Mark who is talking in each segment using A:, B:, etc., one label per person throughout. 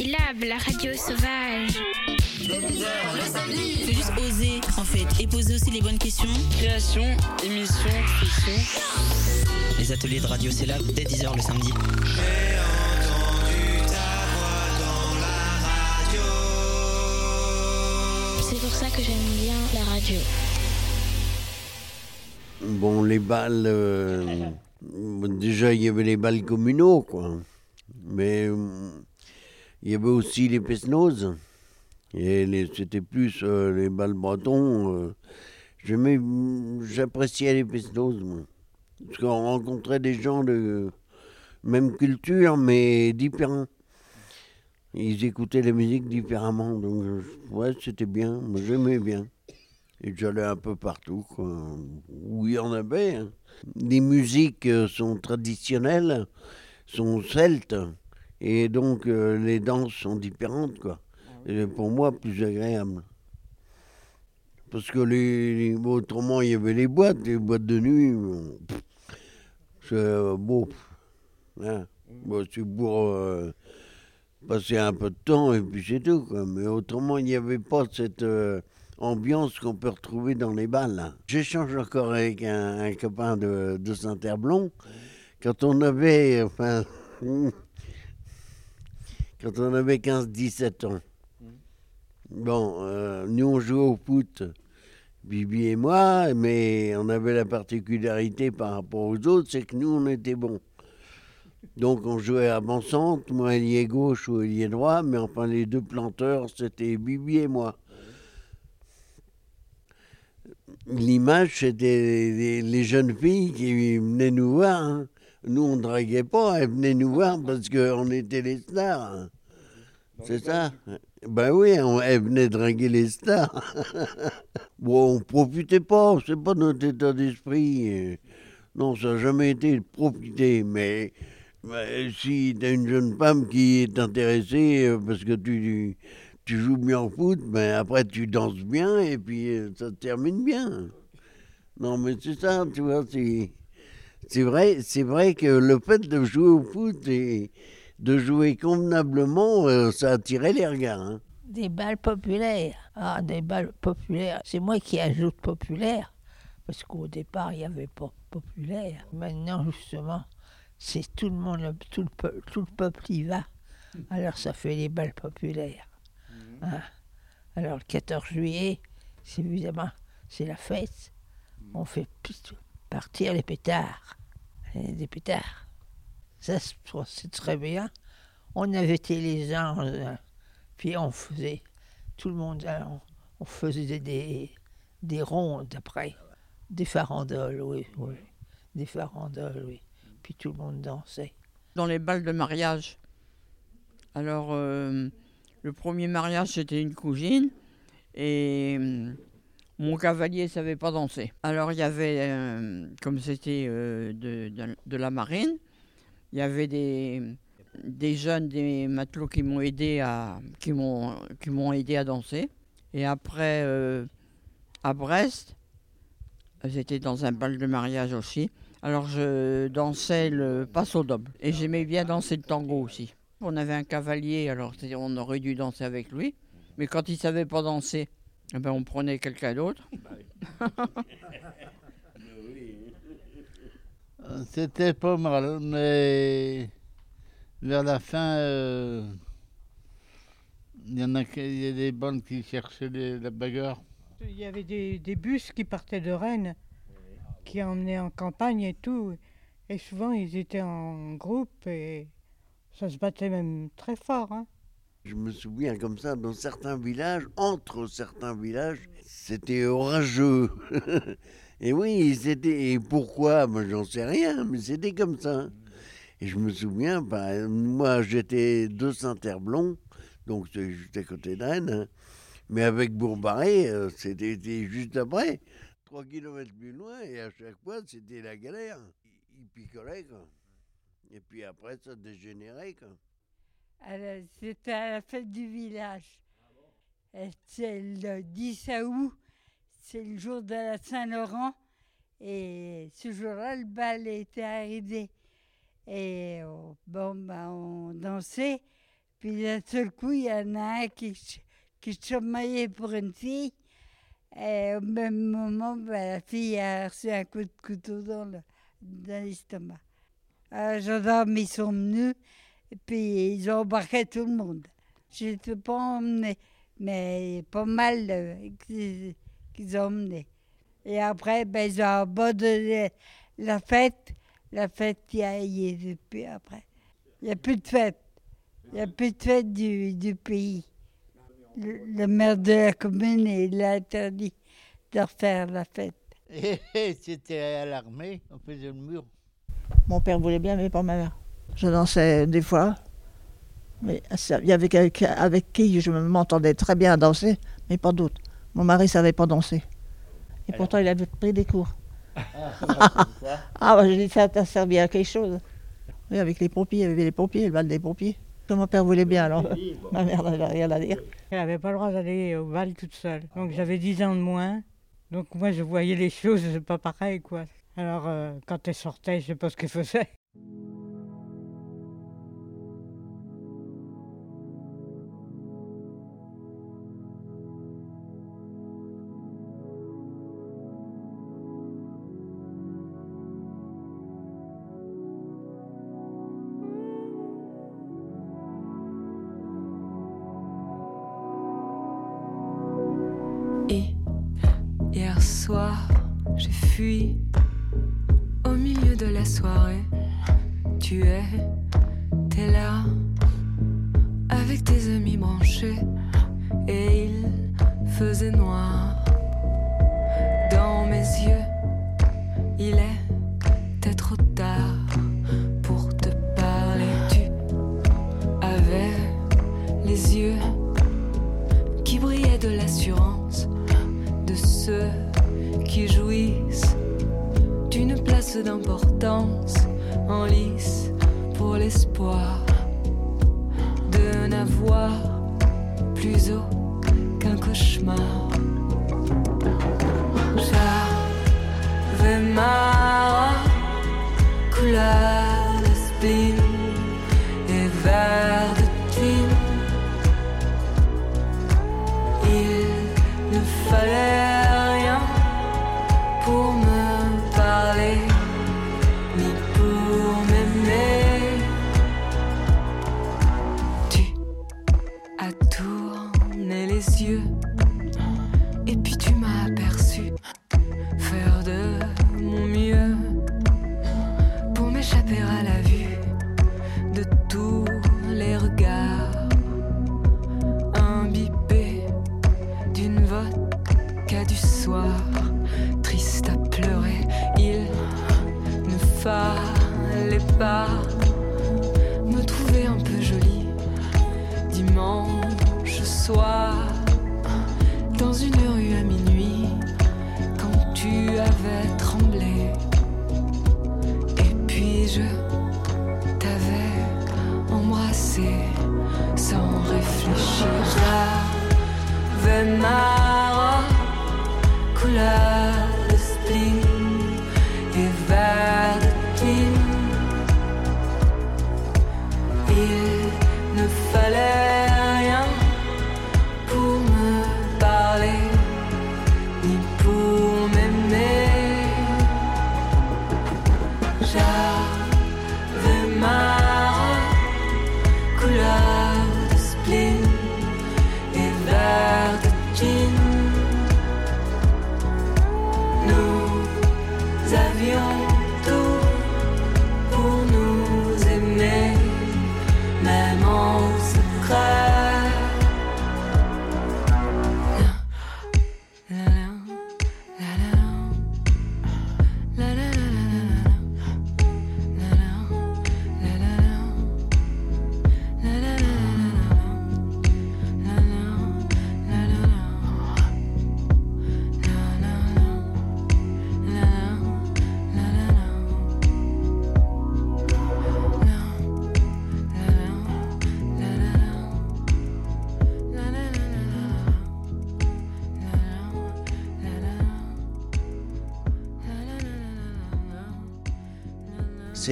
A: Syllab, la radio sauvage.
B: Faut juste oser en fait et poser aussi les bonnes questions.
C: Création, émission, fiction.
D: Les ateliers de radio Syllab dès 10h le samedi.
A: C'est pour ça que j'aime bien la radio.
E: Bon, les balles. euh, déjà, il y avait les balles communaux, quoi. Mais euh, il y avait aussi les pesnoses. Et c'était plus euh, les balles bretons. euh. J'appréciais les pesnoses, moi. Parce qu'on rencontrait des gens de même culture, mais différents. Ils écoutaient la musique différemment. Donc, euh, ouais, c'était bien. J'aimais bien. Et j'allais un peu partout, quoi, où il y en avait. hein. Les musiques euh, sont traditionnelles, sont celtes, et donc euh, les danses sont différentes, quoi. Et pour moi, plus agréable. Parce que les, les- autrement, il y avait les boîtes, les boîtes de nuit. bon, C'est euh, beau. hein. Bon, c'est pour euh, passer un peu de temps et puis c'est tout. Quoi. Mais autrement, il n'y avait pas cette ambiance qu'on peut retrouver dans les balles. là. J'échange encore avec un, un copain de, de Saint-Herblon. Quand on avait, enfin, quand on avait 15-17 ans. Bon, euh, nous on jouait au foot, Bibi et moi, mais on avait la particularité par rapport aux autres, c'est que nous on était bons. Donc on jouait avant-centre, moi ailier gauche ou ailier droit, mais enfin les deux planteurs c'était Bibi et moi. L'image c'était les, les jeunes filles qui venaient nous voir. hein. Nous on draguait pas, elles venaient nous voir parce qu'on était les stars. C'est ça? Ben oui, on, elles venaient draguer les stars. bon, on profitait pas, c'est pas notre état d'esprit. Non, ça n'a jamais été de profiter, mais si tu as une jeune femme qui est intéressée euh, parce que tu, tu joues bien au foot, ben après tu danses bien et puis euh, ça se termine bien. Non, mais c'est ça, tu vois, c'est. C'est vrai, c'est vrai que le fait de jouer au foot et de jouer convenablement, euh, ça attirait les regards. hein.
F: Des balles populaires. Ah, des balles populaires. C'est moi qui ajoute populaire. Parce qu'au départ, il n'y avait pas populaire. Maintenant, justement, c'est tout le monde, tout le, peu- tout le peuple y va. Alors, ça fait les balles populaires. Hein. Alors, le 14 juillet, c'est évidemment, c'est la fête. On fait partir les pétards. Et des pétards. Ça, c'est très bien. On avait les anges. euh, puis on faisait, tout le monde, euh, on, on faisait des, des, des rondes après. Des farandoles, oui, oui. Des farandoles, oui. Puis tout le monde dansait.
C: Dans les balles de mariage. Alors, euh, le premier mariage, c'était une cousine. Et mon cavalier savait pas danser. Alors, il y avait, euh, comme c'était euh, de, la marine, il y avait des, jeunes, des matelots qui m'ont aidé à, qui m'ont, qui aidé à danser. Et après, euh, à Brest, j'étais dans un bal de mariage aussi. Alors je dansais le passo doble et j'aimais bien danser le tango aussi. On avait un cavalier, alors on aurait dû danser avec lui. Mais quand il savait pas danser, eh ben, on prenait quelqu'un d'autre.
G: C'était pas mal, mais vers la fin, euh, il y en a, y a des bandes qui cherchaient les- la bagarre.
H: Il y avait des, des bus qui partaient de Rennes, qui emmenaient en campagne et tout. Et souvent, ils étaient en groupe et ça se battait même très fort. hein.
E: Je me souviens comme ça, dans certains villages, entre certains villages, c'était orageux. et oui, c'était. Et pourquoi? Moi, j'en sais rien, mais c'était comme ça. Et je me souviens, bah, moi, j'étais de Saint-Herblon, donc c'est juste à côté de Rennes. hein. Mais avec Bourbaré, euh, c'était c'était juste après. Trois kilomètres plus loin, et à chaque fois, c'était la galère. Ils picolaient, quoi. Et puis après, ça dégénérait, quoi.
I: C'était à la fête du village. C'est le 10 août, c'est le jour de la Saint-Laurent. Et ce jour-là, le bal était arrivé. Et euh, bon, ben, on dansait. Puis d'un seul coup, il y en a un qui, qui chamaillait pour une fille. Et au même moment, ben, la fille a reçu un coup de couteau dans le- dans l'estomac. Les gendarmes, ils sont venus et puis ils ont embarqué tout le monde. Je ne l'ai pas emmené, mais pas mal euh, qu'ils ont emmené. Et après, ben, ils ont abandonné la fête. La fête, il y a, depuis après. Il n'y a plus de fête. Il n'y a plus de fête du, du pays. Le, le maire de la commune, il a interdit de refaire la fête.
G: Et c'était à l'armée, on faisait le mur.
F: Mon père voulait bien, mais pas ma mère. Je dansais des fois. Mais il y avait quelqu'un avec qui je m'entendais très bien danser, mais pas d'autres. Mon mari savait pas danser. Et pourtant, il avait pris des cours. Ah, bah, je dis, ça t'a servi à quelque chose. Oui, avec les pompiers, il y avait les pompiers, le bal des pompiers. Que mon père voulait bien, alors ma mère n'avait rien à dire.
H: Elle n'avait pas le droit d'aller au bal toute seule. Donc j'avais 10 ans de moins. Donc moi je voyais les choses pas pareil quoi. Alors euh, quand elle sortait, je sais pas ce qu'elle faisait.
J: Tu es, t'es là, avec tes amis branchés. Et il faisait noir dans mes yeux. Il était trop tard pour te parler. Tu avais les yeux qui brillait de l'assurance de ceux qui jouissent d'une place d'importance en pour l'espoir de n'avoir plus haut qu'un cauchemar. J'avais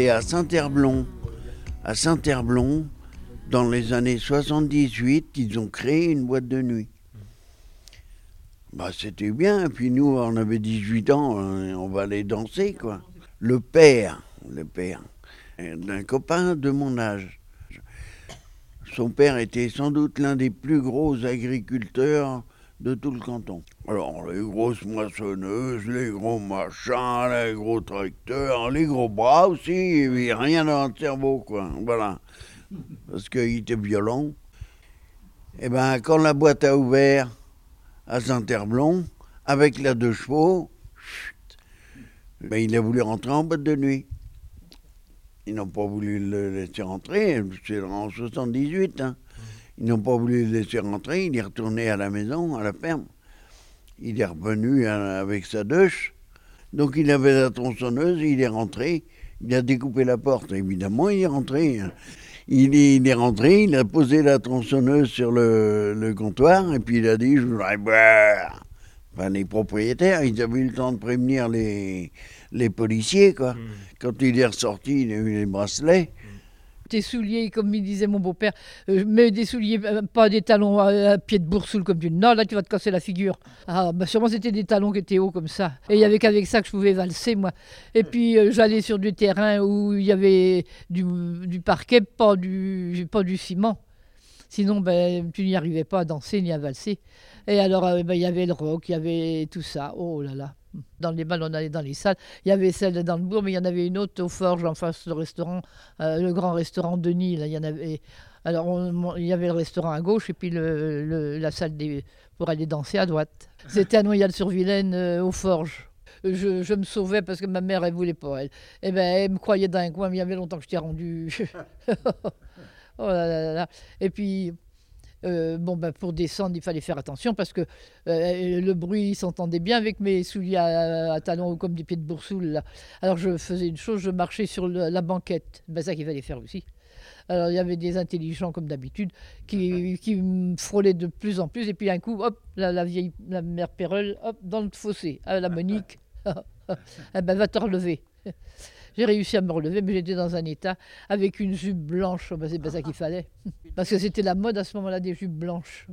J: À
E: Saint-Herblon. À Saint-Herblon, dans les années 78, ils ont créé une boîte de nuit. Bah, c'était bien. Puis nous, on avait 18 ans, euh, on va aller danser, quoi. Le père, le père d'un copain de mon âge. Son père était sans doute l'un des plus gros agriculteurs de tout le canton. Alors, les grosses moissonneuses, les gros machins, les gros tracteurs, les gros bras aussi, il n'y rien dans le cerveau, quoi. Voilà. Parce qu'il était violent. Et ben, quand la boîte a ouvert à Saint-Herblon, avec la deux chevaux, chut, ben, il a voulu rentrer en boîte de nuit. Ils n'ont pas voulu le laisser rentrer, c'est en 78. Hein. Ils n'ont pas voulu le laisser rentrer, il est retourné à la maison, à la ferme. Il est revenu euh, avec sa douche. Donc il avait la tronçonneuse, il est rentré, il a découpé la porte. Évidemment, il est rentré. Il est, il est rentré, il a posé la tronçonneuse sur le, le comptoir et puis il a dit Je voudrais boire. Enfin, les propriétaires, ils avaient eu le temps de prévenir les, les policiers. Quoi. Quand il est ressorti, il a eu les bracelets.
K: Tes souliers, comme il disait mon beau-père, euh, mets des souliers, euh, pas des talons à, pied de boursoule comme tu. Non, là tu vas te casser la figure. Ah, bah sûrement c'était des talons qui étaient hauts comme ça. Et il y avait qu'avec ça que je pouvais valser, moi. Et puis euh, j'allais sur du terrain où il y avait du, du parquet, pas du, pas du ciment. Sinon, ben, tu n'y arrivais pas à danser ni à valser. Et alors, euh, ben, il y avait le rock, il y avait tout ça. Oh là là. Dans les balles, on allait dans les salles. Il y avait celle dans le bourg, mais il y en avait une autre au Forge, en face du restaurant, euh, le grand restaurant Denis. Là, il y en avait. Alors, il y avait le restaurant à gauche et puis la salle pour aller danser à droite. C'était à Noyal-sur-Vilaine, euh, au Forge. Je, me sauvais parce que ma mère, elle voulait pas. Elle, eh ben, elle me croyait dans un coin, mais il y avait longtemps que je t'ai rendu. oh là là là. Et puis, euh, bon, ben, pour descendre, il fallait faire attention parce que euh, le bruit s'entendait bien avec mes souliers à, à talons comme des pieds de boursoule. Là. Alors je faisais une chose, je marchais sur le- la banquette. Ben, ça qu'il fallait faire aussi. Alors il y avait des intelligents comme d'habitude qui, qui me frôlaient de plus en plus. Et puis un coup, hop, la, la vieille, la mère Pérole, hop, dans le fossé. Ah, la Monique, eh ben, va te relever. J'ai réussi à me relever, mais j'étais dans un état avec une jupe blanche. Ben, c'est pas ça qu'il fallait. Parce que c'était la mode à ce moment-là des jupes blanches.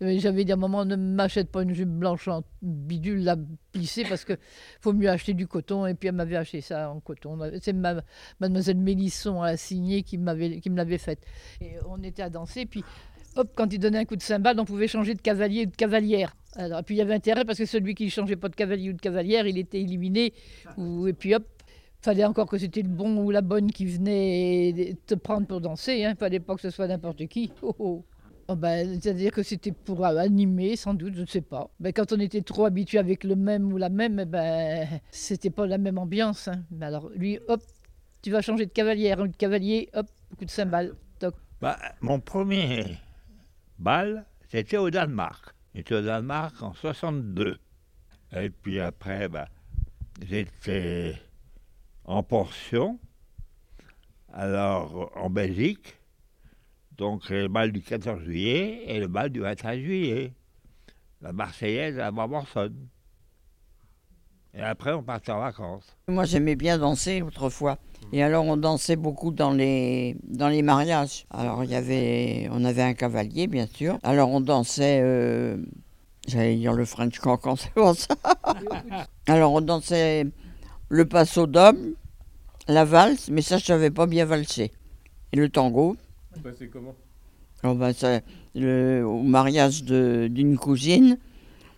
K: Mais J'avais dit à un moment, ne m'achète pas une jupe blanche en bidule, la plissée, parce que faut mieux acheter du coton. Et puis elle m'avait acheté ça en coton. C'est ma, mademoiselle Mélisson à signé qui, m'avait- qui me l'avait faite. Et on était à danser, puis hop, quand il donnait un coup de cymbale, on pouvait changer de cavalier ou de cavalière. Alors, et puis il y avait intérêt, parce que celui qui ne changeait pas de cavalier ou de cavalière, il était éliminé. Ou, et puis hop, fallait encore que c'était le bon ou la bonne qui venait te prendre pour danser. Hein. Fallait pas que ce soit n'importe qui. Oh, oh. Oh, ben, C'est-à-dire que c'était pour animer, sans doute, je ne sais pas. Ben, quand on était trop habitué avec le même ou la même, eh ben, c'était pas la même ambiance. hein. Alors, lui, hop, tu vas changer de cavalière de cavalier, hop, coup de cymbale. Toc.
L: Bah, mon premier bal, c'était au Danemark. J'étais au Danemark en 62. Et puis après, bah, j'étais en pension, alors en Belgique. Donc le bal du 14 juillet et le bal du 25 juillet. La Marseillaise à Barbarsonne. Et après, on partait en vacances.
C: Moi, j'aimais bien danser autrefois. Et alors, on dansait beaucoup dans les, dans les mariages. Alors, il y avait, on avait un cavalier, bien sûr. Alors, on dansait, euh, j'allais dire le French cancan, c'est pour ça. Alors, on dansait le passo d'homme, la valse, mais ça, je savais pas bien valser. Et le tango.
M: c'est comment?
C: Oh, ça, le- au mariage de- d'une cousine,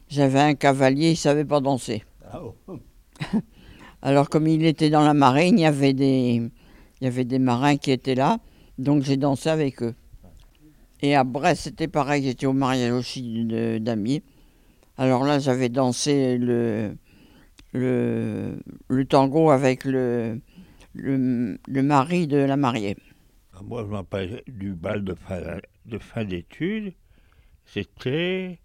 C: j'avais un cavalier, il savait pas danser. Alors comme il était dans la marine, il y avait des, il y avait des marins qui étaient là, donc j'ai dansé avec eux. Et à Brest, c'était pareil, j'étais au mariage aussi d'amis. Alors là, j'avais dansé le, le, le tango avec le, le, le mari de la mariée.
L: Moi, je m'appelle du bal de fin, de fin d'études. C'était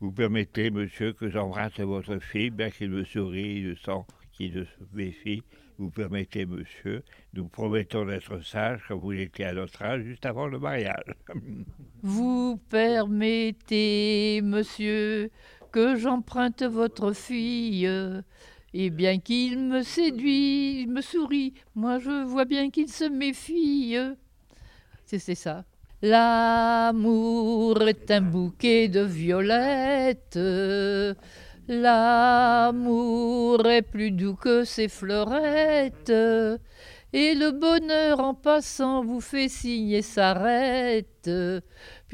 L: Vous permettez, monsieur, que j'embrasse votre fille, bien qu'il me sourie, je sens qu'il se méfie. Vous permettez, monsieur, nous promettons d'être sages comme vous l'étiez à notre âge, juste avant le mariage.
K: Vous permettez, monsieur, que j'emprunte votre fille. Et bien qu'il me séduit, me sourit, moi je vois bien qu'il se méfie. C'était ça. L'amour est un bouquet de violettes. L'amour est plus doux que ses fleurettes. Et le bonheur en passant vous fait signe et s'arrête.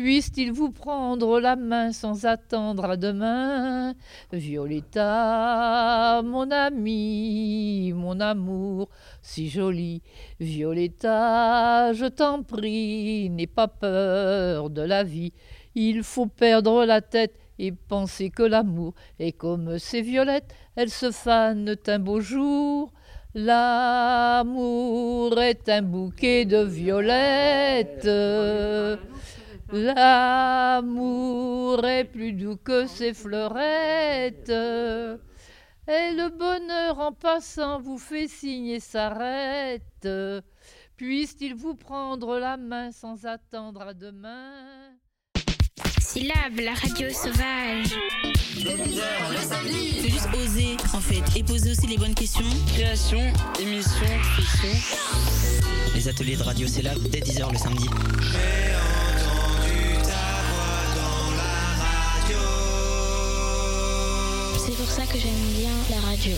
K: Puisse-t-il vous prendre la main sans attendre à demain? Violetta, mon ami, mon amour, si joli. Violetta, je t'en prie, n'aie pas peur de la vie. Il faut perdre la tête et penser que l'amour est comme ces violettes, elles se fanent un beau jour. L'amour est un bouquet de violettes. L'amour est plus doux que ses fleurettes. Et le bonheur en passant vous fait signe et s'arrête. Puisse-t-il vous prendre la main sans attendre à demain?
A: Syllab, la radio sauvage.
B: Faut juste oser, en fait, et poser aussi les bonnes questions.
M: Création, émission, fiction.
D: Les ateliers de radio Syllab dès 10h le samedi.
A: Ça que j'aime bien la radio.